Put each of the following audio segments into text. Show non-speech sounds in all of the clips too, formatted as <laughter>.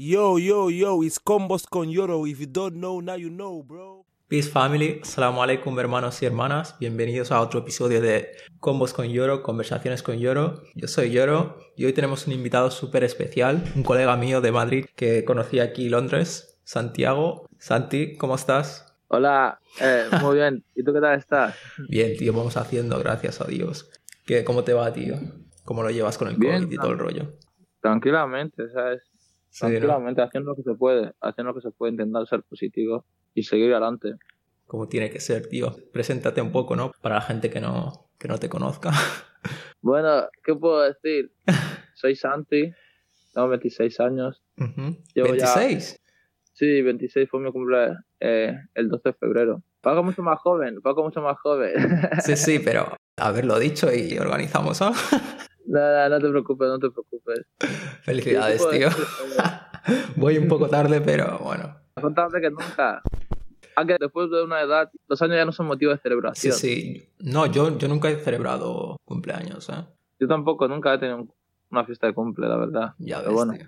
Yo, yo, yo, it's Combos con Yoro. If you don't know, now you know, bro. Peace family, assalamu alaikum hermanos y hermanas, bienvenidos a otro episodio de Combos con Yoro, conversaciones con Yoro. Yo soy Yoro y hoy tenemos un invitado súper especial, un colega mío de Madrid que conocí aquí en Londres, Santiago. Santi, ¿cómo estás? Hola, eh, muy bien. ¿Y tú qué tal estás? <laughs> Bien, tío, vamos haciendo, gracias a Dios. ¿Qué, ¿Cómo te va, tío? ¿Cómo lo llevas con el Bien, COVID y todo el rollo? Tranquilamente, ¿sabes? Sí, ¿no? Tranquilamente, haciendo lo que se puede, haciendo lo que se puede, intentar ser positivo y seguir adelante. Como tiene que ser, tío. Preséntate un poco, ¿no? Para la gente que no, que no te conozca. <laughs> Bueno, ¿qué puedo decir? <laughs> Soy Santi, tengo 26 años. Ujú. Llevo ya- ¿26? Sí, 26 fue mi cumpleaños eh, el 12 de febrero. Pago mucho más joven, pago mucho más joven. Sí, sí, <laughs> pero haberlo dicho y organizamos, ¿no? Nada, no te preocupes, no te preocupes. Felicidades, ¿Qué tío. <laughs> Voy un poco tarde, pero bueno. Más tarde que nunca. Aunque después de una edad, los años ya no son motivo de Sí, celebración. sí. No, yo, yo nunca he celebrado cumpleaños, ¿eh? Yo tampoco, nunca he tenido una fiesta de cumple, la verdad. Ya Pero ves, bueno. tío.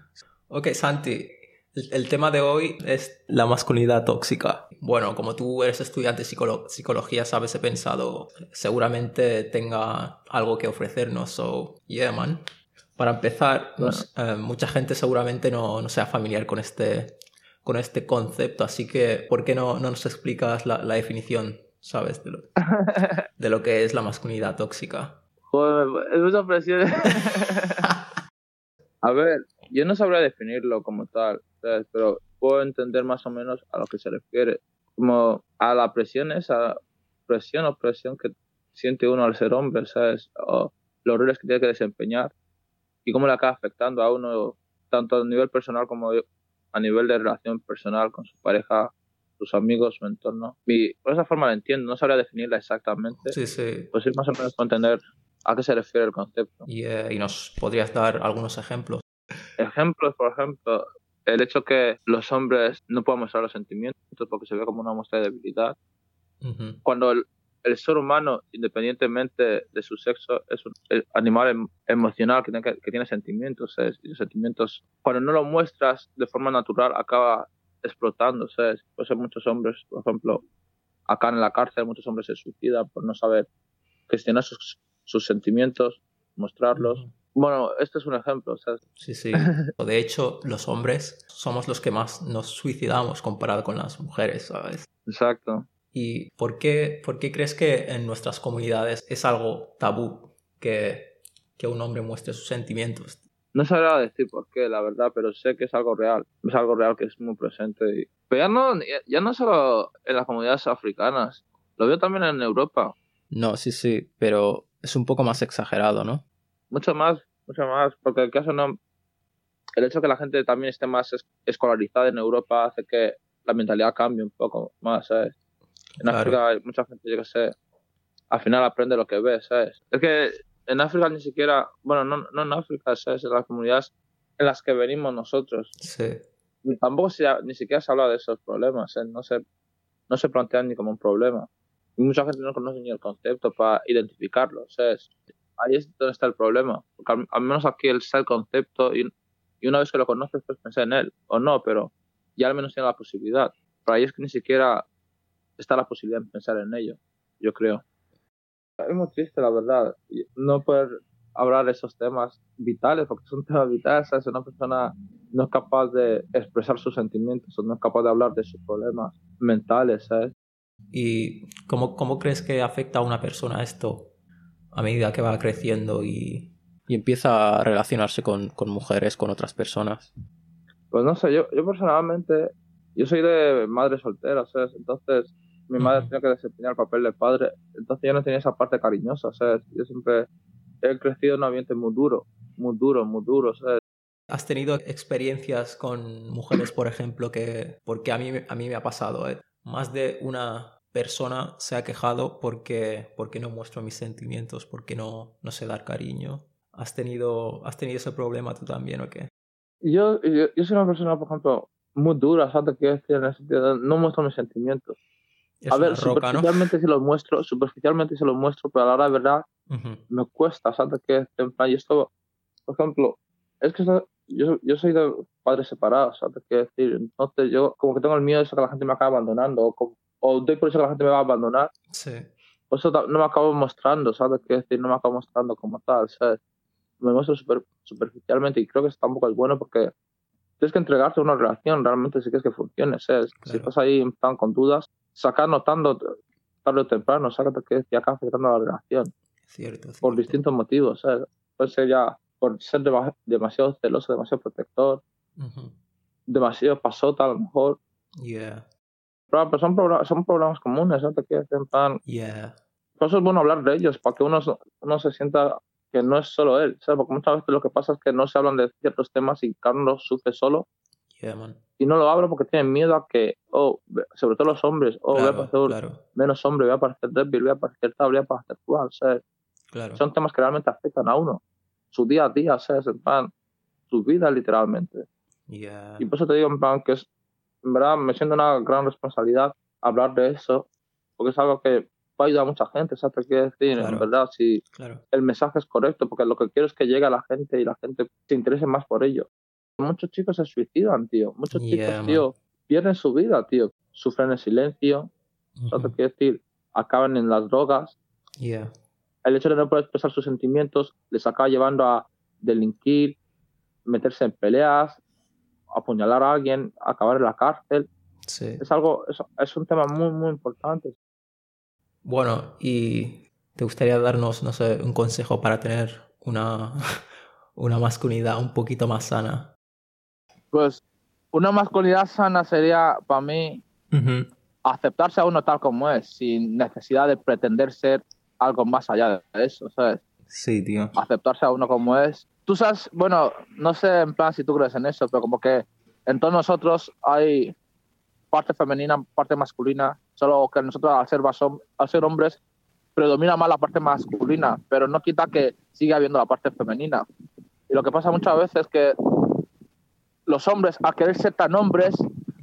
Ok, Santi. El, el tema de hoy es la masculinidad tóxica. Bueno, como tú eres estudiante de psicolo- psicología, sabes, he pensado, seguramente tenga algo que ofrecernos. So, yeah, man. Para empezar, Bueno. eh, mucha gente seguramente no, no sea familiar con este, con este concepto, así que, ¿por qué no, no nos explicas la, la definición, sabes, de lo, <laughs> de lo que es la masculinidad tóxica? Joder, es mucha presión. <laughs> <laughs> a ver, yo no sabría definirlo como tal, ¿sabes? pero puedo entender más o menos a lo que se refiere. Como a la presión, esa presión o presión que siente uno al ser hombre, ¿sabes? O los roles que tiene que desempeñar y cómo le acaba afectando a uno, tanto a nivel personal como a nivel de relación personal con su pareja, sus amigos, su entorno. Y por esa forma la entiendo, no sabría definirla exactamente Sí, sí. pues sí, más o menos para entender a qué se refiere el concepto. Y, eh, y nos podrías dar algunos ejemplos. Ejemplos, por ejemplo, el hecho que los hombres no puedan mostrar los sentimientos porque se ve como una muestra de debilidad. Cuando el, el ser humano, independientemente de su sexo, es un el animal em- emocional que tiene, que, que tiene sentimientos, ¿sabes? Y los sentimientos, cuando no lo muestras de forma natural, acaba explotando, ¿sabes? Por eso muchos hombres, por ejemplo, acá en la cárcel, muchos hombres se suicidan por no saber gestionar sus, sus sentimientos, mostrarlos. Bueno, este es un ejemplo, ¿sabes? Sí, sí. <laughs> De hecho, los hombres somos los que más nos suicidamos comparado con las mujeres, ¿sabes? Exacto. ¿Y por qué, por qué crees que en nuestras comunidades es algo tabú que, que un hombre muestre sus sentimientos? No sabría decir por qué, la verdad, pero sé que es algo real. Es algo real que es muy presente. y- Pero ya no, ya, ya no solo en las comunidades africanas, lo veo también en Europa. No, sí, sí, pero es un poco más exagerado, ¿no? Mucho más, mucho más, porque el caso no... El hecho de que la gente también esté más es- escolarizada en Europa hace que la mentalidad cambie un poco más, ¿sabes? En Claro. África hay mucha gente, yo que sé, al final aprende lo que ve, ¿sabes? Es que en África ni siquiera, bueno, no, no en África, ¿sabes? En las comunidades en las que venimos nosotros, Sí. tampoco se, ni siquiera se habla de esos problemas, ¿eh? no, se, no se plantean ni como un problema. Y mucha gente no conoce ni el concepto para identificarlo, ¿sabes? Ahí es donde está el problema, porque al, al menos aquí está el concepto y, y una vez que lo conoces puedes pensar en él, o no, pero ya al menos tiene la posibilidad. Pero ahí es que ni siquiera está la posibilidad de pensar en ello, yo creo. Es muy triste, la verdad, no poder hablar de esos temas vitales, porque son <laughs> temas vitales, ¿sabes? Una persona no es capaz de expresar sus sentimientos o no es capaz de hablar de sus problemas mentales, ¿sabes? ¿Y cómo, cómo crees que afecta a una persona esto a medida que va creciendo y, y empieza a relacionarse con, con mujeres, con otras personas? Pues no sé, yo, yo personalmente, yo soy de madre soltera, ¿sabes? Entonces, mi madre Ujú. tenía que desempeñar el papel de padre, entonces yo no tenía esa parte cariñosa, ¿sabes? Yo siempre he crecido en un ambiente muy duro, muy duro, muy duro, ¿sabes? ¿Has tenido experiencias con mujeres, por ejemplo, que... Porque a mí, a mí me ha pasado, ¿eh? Más de una persona se ha quejado porque, porque no muestro mis sentimientos, porque no, no sé dar cariño. ¿Has tenido, ¿Has tenido ese problema tú también o qué? Yo, yo, yo soy una persona, por ejemplo, muy dura, ¿sabes? Quiero decir, en el sentido de no muestro mis sentimientos. Es a ver, roca, ¿no? superficialmente sí los muestro, superficialmente sí los muestro, pero a la hora de verdad Ujú. me cuesta, ¿sabes? Que en plan, y esto, por ejemplo, es que yo, yo soy de padres separados, ¿sabes qué decir? Entonces yo como que tengo el miedo de eso que la gente me acabe abandonando o, como- o doy por eso que la gente me va a abandonar. Sí. Por eso no me acabo mostrando, ¿sabes qué decir? No me acabo mostrando como tal, ¿sabes? Me muestro super, superficialmente y creo que eso tampoco es bueno porque tienes que entregarte a una relación realmente si quieres que funcione, ¿sabes? Si estás ahí plan con dudas, sacar notando tarde o temprano, ¿sabes qué decir? Acaba afectando la relación Cierto. por cierto. distintos motivos, ¿sabes? Puede ser ya por ser dema- demasiado celoso, demasiado protector, demasiado pasota a lo mejor. Yeah. Pero, pero son, problemas, son problemas comunes, qué decir? En plan, Yeah. Por eso es bueno hablar de ellos, para que uno, uno se sienta que no es solo él, ¿sabes? Porque muchas veces lo que pasa es que no se hablan de ciertos temas y cada uno los sufre solo Yeah, man. y no lo habla porque tienen miedo a que, oh, sobre todo los hombres, oh, voy a Claro, parecer claro, menos hombre, voy a parecer débil, voy a parecer tal, voy a parecer cual, ¿sabes? claro. Son temas que realmente afectan a uno, su día a día, ¿sabes? En plan, su vida literalmente. Yeah. Y por eso te digo, en plan, que es, en verdad, me siento una gran responsabilidad hablar de eso, porque es algo que va a ayudar a mucha gente, ¿sabes? Te quiero decir, Claro. en verdad, si Claro. el mensaje es correcto, porque lo que quiero es que llegue a la gente y la gente se interese más por ello. Muchos chicos se suicidan, tío. Muchos Yeah, chicos, man. tío, pierden su vida, tío. Sufren en silencio, ¿sabes? Ujú. Te quiero decir, acaban en las drogas. Yeah. El hecho de no poder expresar sus sentimientos les acaba llevando a delinquir, meterse en peleas, apuñalar a alguien, acabar en la cárcel. Sí. Es algo, es, es un tema muy, muy importante. Bueno, y te gustaría darnos, no sé, un consejo para tener una, <laughs> una masculinidad un poquito más sana. Pues una masculinidad sana sería, para mí, aceptarse a uno tal como es, sin necesidad de pretender ser algo más allá de eso, ¿sabes? Sí, tío. Aceptarse a uno como es. Tú sabes, bueno, no sé en plan si tú crees en eso, pero como que en todos nosotros hay parte femenina, parte masculina, solo que nosotros al ser, al ser hombres predomina más la parte masculina, pero no quita que sigue habiendo la parte femenina. Y lo que pasa muchas veces es que los hombres, al querer ser tan hombres,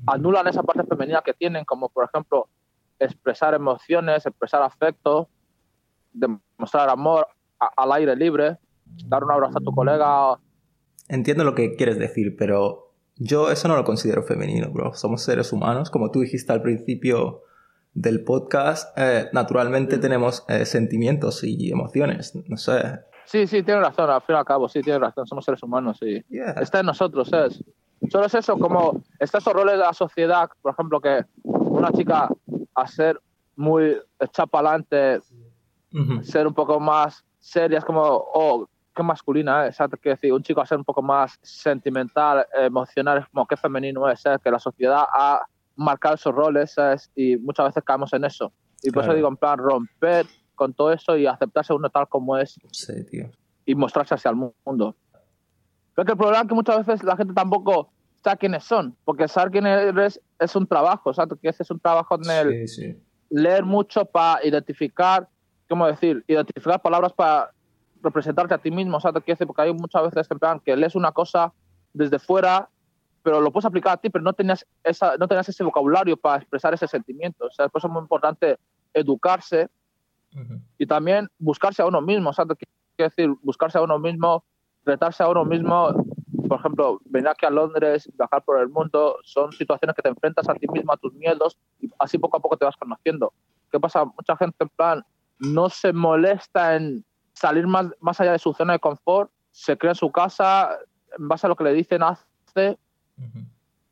anulan esa parte femenina que tienen, como por ejemplo expresar emociones, expresar afecto, demostrar amor al aire libre, dar un abrazo a tu colega. Entiendo lo que quieres decir, pero yo eso no lo considero femenino, bro. Somos seres humanos, como tú dijiste al principio del podcast, eh, naturalmente tenemos eh, sentimientos y emociones, no sé. Sí, sí, tienes razón, al fin y al cabo, sí, tienes razón, somos seres humanos, sí. Yeah. Está en nosotros, ¿sabes? Solo es eso, como está esos roles de la sociedad, por ejemplo, que una chica a ser muy para adelante, Ujú. ser un poco más seria, es como, oh, qué masculina es, ¿sabes? Quiero decir, un chico a ser un poco más sentimental, emocional, como qué femenino es, ¿sabes? Que la sociedad ha marcado esos roles, ¿sabes? Y muchas veces caemos en eso. Y por Claro. eso digo, en plan, romper con todo eso y aceptarse uno tal como es Sí, tío. y mostrarse hacia el mundo. Creo que el problema es que muchas veces la gente tampoco sabe quiénes son, porque saber quién eres es un trabajo, ¿sabes? Que es un trabajo en el Sí, sí. leer mucho para identificar, ¿cómo decir? Identificar palabras para representarte a ti mismo, ¿sabes? Quiero decir, Porque hay muchas veces en plan que lees una cosa desde fuera, pero lo puedes aplicar a ti, pero no tenías, esa, no tenías ese vocabulario para expresar ese sentimiento. O sea, eso es muy importante educarse Ujú. y también buscarse a uno mismo, ¿sabes? Quiero decir, buscarse a uno mismo, retarse a uno mismo. Por ejemplo, venir aquí a Londres, viajar por el mundo, son situaciones que te enfrentas a ti mismo, a tus miedos, y así poco a poco te vas conociendo. ¿Qué pasa? Mucha gente, en plan, no se molesta en salir más, más allá de su zona de confort, se crea en su casa, en base a lo que le dicen, hace, Ujú.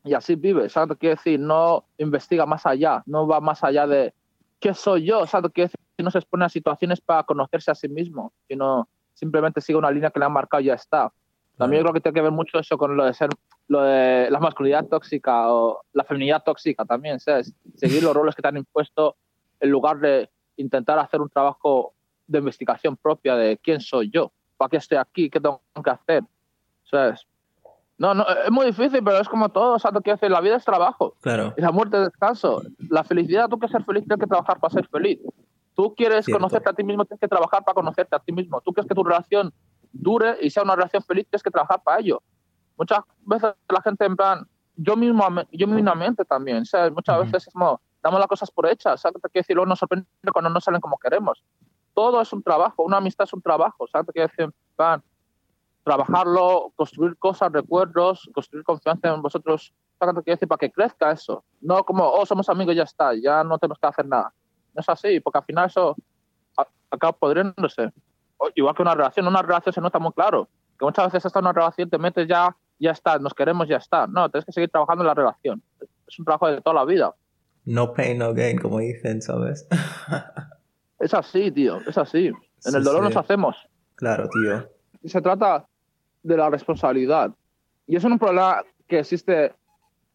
y así vive, ¿sabes? Quiere decir, no investiga más allá, no va más allá de qué soy yo, ¿sabes? Quiere decir, no se expone a situaciones para conocerse a sí mismo, sino simplemente sigue una línea que le han marcado y ya está. También creo que tiene que ver mucho eso con lo de ser, lo de la masculinidad tóxica o la feminidad tóxica también, ¿sabes? Seguir los roles que te han impuesto en lugar de intentar hacer un trabajo de investigación propia de quién soy yo, para qué estoy aquí, qué tengo que hacer, ¿sabes? No, no, es muy difícil, pero es como todo, ¿sabes? Quiero decir, la vida es trabajo Claro. y la muerte es descanso. La felicidad, tú quieres ser feliz, tienes que trabajar para ser feliz. Tú quieres Cierto. conocerte a ti mismo, tienes que trabajar para conocerte a ti mismo. Tú quieres que tu relación dure y sea una relación feliz, tienes que trabajar para ello. Muchas veces la gente en plan, yo mismo, yo mismamente también, ¿sabes? Muchas Ujú. veces es como, damos las cosas por hechas, ¿sabes? Te quiero decir, luego nos sorprende cuando no salen como queremos. Todo es un trabajo, una amistad es un trabajo, ¿sabes? Quiero decir, plan, trabajarlo, construir cosas, recuerdos, construir confianza en vosotros, ¿sabes quiero decir? Para que crezca eso. No como, oh, somos amigos y ya está, ya no tenemos que hacer nada. No es así, porque al final eso acaba podriéndose. Igual que una relación, una relación se nota muy claro. Que muchas veces hasta una relación te metes ya, ya está, nos queremos, ya está. No, tienes que seguir trabajando en la relación. Es un trabajo de toda la vida. No pain, no gain, como dicen, ¿sabes? <laughs> Es así, tío, es así. En Sí, el dolor sí. nos hacemos. claro, tío. Y se trata de la responsabilidad. Y es un problema que existe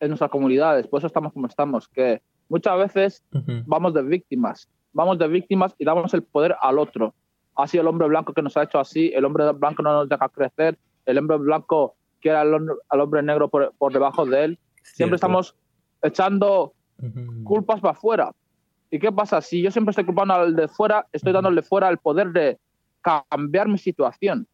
en nuestras comunidades, por eso estamos como estamos, que muchas veces Ujú. vamos de víctimas, vamos de víctimas y damos el poder al otro. Así el hombre blanco que nos ha hecho así, el hombre blanco no nos deja crecer, el hombre blanco quiere al, al hombre negro por, por debajo de él. Cierto. Siempre estamos echando Ujú. culpas para afuera. ¿Y qué pasa? Si yo siempre estoy culpando al de fuera, estoy dándole fuera el poder de cambiar mi situación.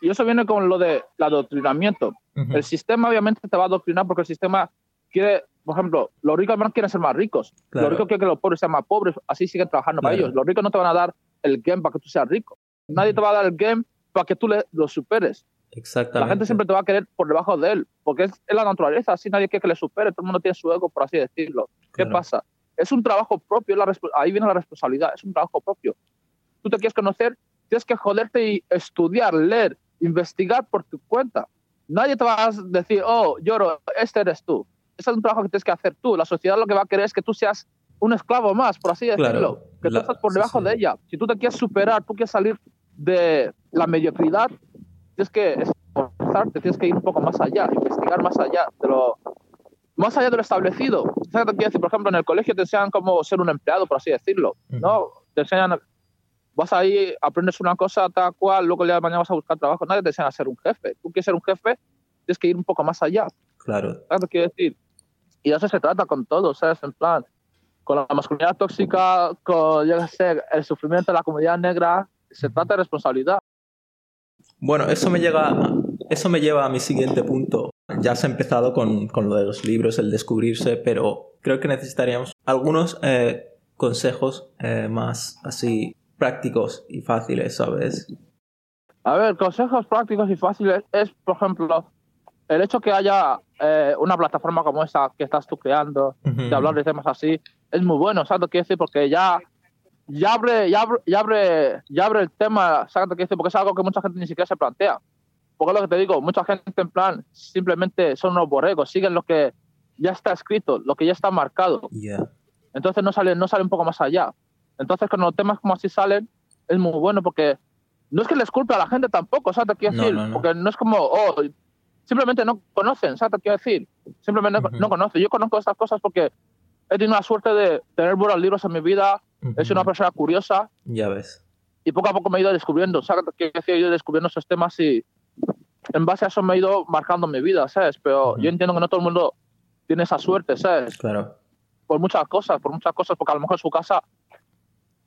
Y eso viene con lo del adoctrinamiento. Ujú. El sistema obviamente te va a adoctrinar porque el sistema quiere, por ejemplo, los ricos además quieren ser más ricos. Claro. Los ricos quieren que los pobres sean más pobres, así siguen trabajando para Claro. ellos. Los ricos no te van a dar el game para que tú seas rico. Nadie te va a dar el game para que tú le, lo superes. Exactamente. La gente siempre te va a querer por debajo de él, porque es, es la naturaleza, así nadie quiere que le supere, todo el mundo tiene su ego, por así decirlo. ¿Qué Claro. pasa? Es un trabajo propio, la ahí viene la responsabilidad, es un trabajo propio. Tú te quieres conocer, tienes que joderte y estudiar, leer, investigar por tu cuenta. Nadie te va a decir, oh, lloro, este eres tú. Ese es un trabajo que tienes que hacer tú. La sociedad lo que va a querer es que tú seas un esclavo más, por así Claro. decirlo. Que La- tú estás por sí, debajo sí. de ella. Si tú te quieres superar, tú quieres salir de la mediocridad, tienes que esforzarte, tienes que ir un poco más allá, investigar más allá de lo más allá de lo establecido. ¿Sabes lo que quiero decir? Por ejemplo, en el colegio te enseñan cómo ser un empleado, por así decirlo. ¿no? Te enseñan, vas ahí, aprendes una cosa tal cual, luego el día de mañana vas a buscar trabajo. Nadie te enseña a ser un jefe. Tú quieres ser un jefe, tienes que ir un poco más allá. Claro. ¿Sabes lo que quiero decir? Y de eso se trata con todo, ¿sabes? En plan, con la masculinidad tóxica, con, yo qué sé, el sufrimiento de la comunidad negra, se trata de responsabilidad. Bueno, eso me llega, eso me lleva a mi siguiente punto. Ya has empezado con, con lo de los libros, el descubrirse, pero creo que necesitaríamos algunos eh, consejos eh, más así prácticos y fáciles, ¿sabes? A ver, consejos prácticos y fáciles es, por ejemplo, el hecho que haya eh, una plataforma como esta que estás tú creando, de hablar de temas así, es muy bueno, ¿sabes lo que quiero decir? Porque ya, ya, abre, ya, abre, ya, abre, ya abre el tema, ¿sabes lo que quiero decir? Porque es algo que mucha gente ni siquiera se plantea. Porque es lo que te digo, mucha gente en plan simplemente son unos borregos, siguen lo que ya está escrito, lo que ya está marcado. Yeah. Entonces no sale, no sale un poco más allá. Entonces cuando los temas como así salen, es muy bueno porque no es que les culpe a la gente tampoco, ¿sabes? Te quiero No, decir, no, no. porque no es como, oh, simplemente no conocen, ¿sabes? Te quiero decir, simplemente no- Ujú. no conocen. Yo conozco estas cosas porque he tenido la suerte de tener buenos libros en mi vida, he sido una persona curiosa Ya ves. y poco a poco me he ido descubriendo, ¿sabes? Te quiero decir, he ido descubriendo esos temas y en base a eso me he ido marcando mi vida, ¿sabes? Pero Ujú. yo entiendo que no todo el mundo tiene esa suerte, ¿sabes? Claro. por muchas cosas, por muchas cosas, porque a lo mejor en su casa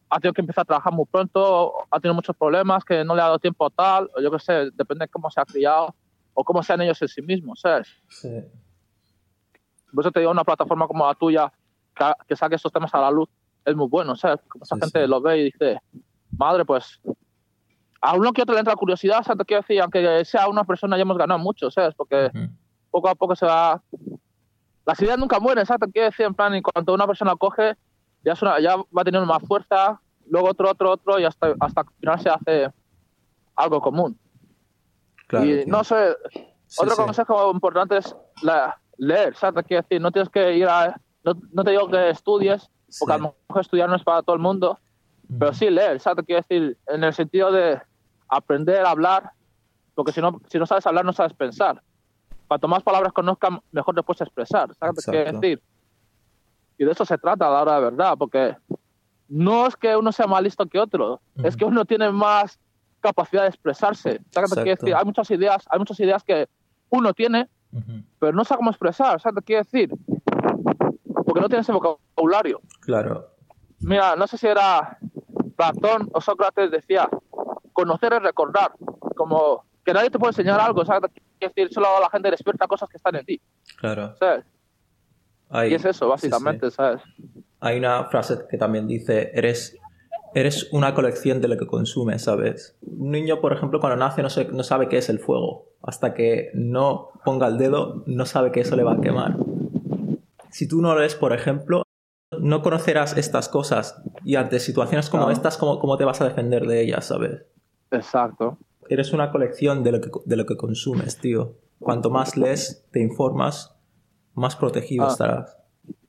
ha tenido que empezar a trabajar muy pronto, ha tenido muchos problemas, que no le ha dado tiempo a tal, o yo qué sé, depende de cómo se ha criado o cómo sean ellos en sí mismos, ¿sabes? Sí. Por eso te digo, una plataforma como la tuya, que, que saque estos temas a la luz, es muy bueno, ¿sabes? Porque mucha Sí, gente sí. lo ve y dice, madre, pues, a uno que otro le entra curiosidad, ¿sabes? Te quiero decir, aunque sea una persona, ya hemos ganado mucho, ¿sabes? Porque Ujú. poco a poco se va. Las ideas nunca mueren, ¿sabes? Te quiero decir, en plan, y cuando una persona coge, ya, una- ya va teniendo más fuerza, luego otro, otro, otro, y hasta, hasta al final se hace algo común. Claro. y tío. no sé, Sí, otro sí. consejo importante es la- leer, ¿sabes? Te quiero decir, no tienes que ir a. No, no te digo que estudies, porque Sí. a lo mejor estudiar no es para todo el mundo, pero sí leer, ¿sabes? Te quiero decir, en el sentido de aprender a hablar, porque si no, si no sabes hablar, no sabes pensar. Cuanto más palabras conozcas, mejor te puedes expresar, ¿sabes? Exacto. decir. Y de eso se trata a la hora de verdad, porque no es que uno sea más listo que otro, es que uno tiene más capacidad de expresarse. ¿Sabes? Exacto. decir, hay muchas ideas, hay muchas ideas que uno tiene, pero no sabe cómo expresar, ¿sabes? Quiero decir, porque no tiene ese vocabulario. Claro. Mira, no sé si era Platón o Sócrates decía, conocer es recordar, como que nadie te puede enseñar algo, ¿sabes? Quiero decir, solo la gente despierta cosas que están en ti, Claro. ¿sabes? Hay, Y es eso, sí, básicamente, ¿sabes? Hay una frase que también dice, eres eres una colección de lo que consumes, ¿sabes? Un niño, por ejemplo, cuando nace no, se- no sabe qué es el fuego. Hasta que no ponga el dedo, no sabe que eso le va a quemar. Si tú no lo eres, por ejemplo, no conocerás estas cosas. Y ante situaciones como estas, ¿cómo, ¿cómo te vas a defender de ellas, ¿sabes? Exacto. Eres una colección de lo que, de lo que consumes, tío. Cuanto más lees, te informas, más protegido Ah. estarás.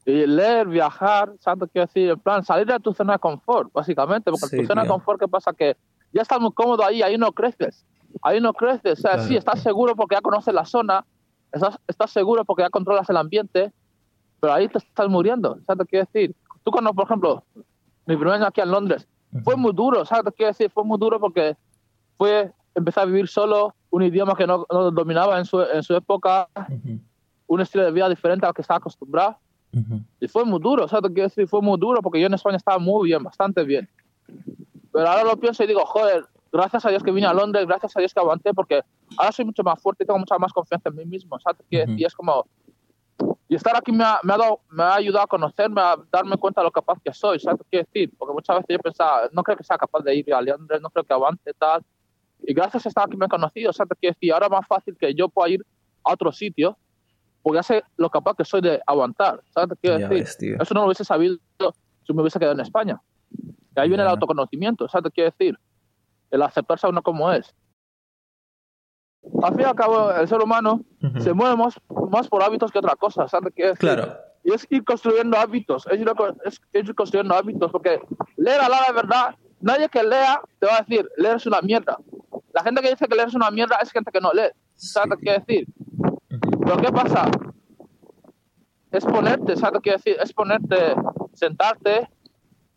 Y leer, viajar, ¿sabes? Quiero decir, en plan, salir de tu zona de confort, básicamente, porque Sí, en tu zona de confort, ¿qué pasa? Que ya estás muy cómodo ahí, ahí no creces. Ahí no creces. O sea, Claro, sí, estás seguro porque ya conoces la zona, estás, estás seguro porque ya controlas el ambiente, pero ahí te estás muriendo, ¿sabes? Te quiero decir, tú cuando, por ejemplo, mi primer año aquí en Londres, fue muy duro, ¿sabes? Quiero decir, fue muy duro porque fue empezar a vivir solo, un idioma que no, no dominaba en su, en su época, Ujú, un estilo de vida diferente al que estaba acostumbrado. ujú. Y fue muy duro, ¿sabes? Te quiero decir, fue muy duro porque yo en España estaba muy bien, bastante bien. Pero ahora lo pienso y digo, joder, gracias a Dios que vine a Londres, gracias a Dios que aguanté, porque ahora soy mucho más fuerte y tengo mucha más confianza en mí mismo, ¿sabes? Ujú. decir, Y es como... Y estar aquí me ha, me, ha dado, me ha ayudado a conocerme, a darme cuenta de lo capaz que soy, ¿sabes? Quiero decir, porque muchas veces yo pensaba, no creo que sea capaz de ir a Londres, no creo que aguante, tal. Y gracias a estar aquí me he conocido. Te quiero decir, ahora es más fácil que yo pueda ir a otro sitio, porque ya sé lo capaz que soy de aguantar, ¿sabes? Te quiero Ya decir. ves. Eso no lo hubiese sabido si me hubiese quedado en España. Y ahí viene el autoconocimiento, ¿sabes? Te quiero decir. El aceptarse a uno como es. Al fin y al cabo, el ser humano Ujú. se mueve más, más por hábitos que otra cosa, ¿sabes? Quiero decir. Claro. Y es ir construyendo hábitos, es ir, es ir construyendo hábitos, porque leer a la verdad, nadie que lea te va a decir, leer es una mierda. La gente que dice que leer es una mierda es gente que no lee, ¿sabes? Quiero decir. Pero ¿qué pasa? Es ponerte, ¿sabes quiero decir? Es ponerte, sentarte,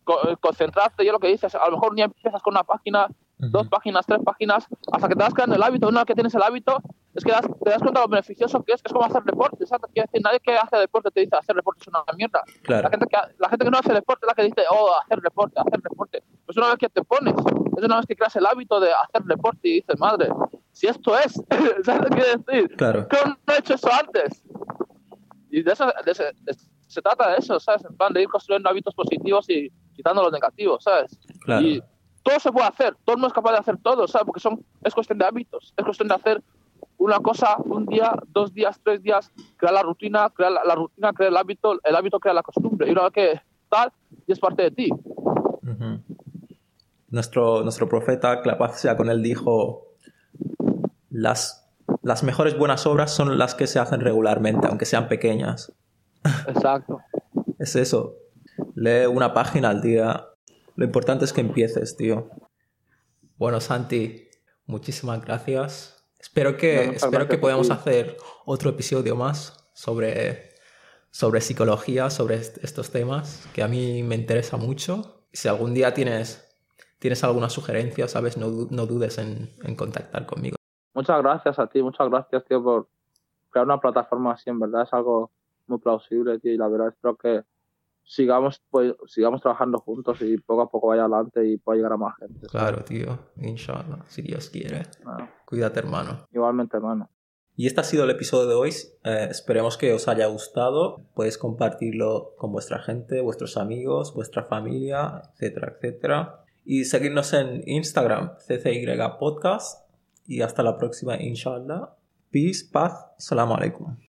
co- eh, concentrarte. Yo lo que dices, a lo mejor ni empiezas con una página, dos páginas, tres páginas, hasta que te vas creando el hábito. Una vez que tienes el hábito, es que das- te das cuenta de lo beneficioso que es, que es como hacer deporte, ¿sabes? Quiero decir, nadie que hace deporte te dice hacer deporte es una mierda. La gente, que, la gente que no hace deporte es la que dice, oh, hacer deporte, hacer deporte. Pues una vez que te pones, es una vez que creas el hábito de hacer deporte y dices, madre, si esto es, <laughs> ¿sabes lo que quiero decir? Claro. ¿Cómo no he hecho eso antes? Y de eso, de ese- de- se trata de eso, ¿sabes? En plan de ir construyendo hábitos positivos y quitando los negativos, ¿sabes? Claro. Y todo se puede hacer, todo el mundo es capaz de hacer todo, ¿sabes? Porque son, es cuestión de hábitos, es cuestión de hacer una cosa un día, dos días, tres días, crear la rutina, crear la, la rutina, crear el hábito, el hábito crea la costumbre. Y una vez que tal, y es parte de ti. Ujú. Nuestro, nuestro profeta, que la paz sea con él, dijo, las, las mejores buenas obras son las que se hacen regularmente, aunque sean pequeñas. Exacto. <laughs> Es eso. Lee una página al día. Lo importante es que empieces, tío. Bueno, Santi, muchísimas gracias. Espero que, No, espero que podamos hacer otro episodio más sobre, sobre psicología, sobre est- estos temas, que a mí me interesa mucho. Si algún día tienes, tienes alguna sugerencia, sabes, no, no dudes en, en contactar conmigo. Muchas gracias a ti, muchas gracias, tío, por crear una plataforma así, en verdad es algo muy plausible, tío, y la verdad espero que sigamos pues, sigamos trabajando juntos y poco a poco vaya adelante y pueda llegar a más gente. Claro, tío. Inshallah, si Dios quiere. Bueno, Cuídate, hermano. igualmente, hermano. Y este ha sido el episodio de hoy. Eh, esperemos que os haya gustado. Podéis compartirlo con vuestra gente, vuestros amigos, vuestra familia, etcétera, etcétera. Y seguirnos en Instagram, CCY Podcast. Y hasta la próxima, inshallah. Peace, paz, salam alaikum.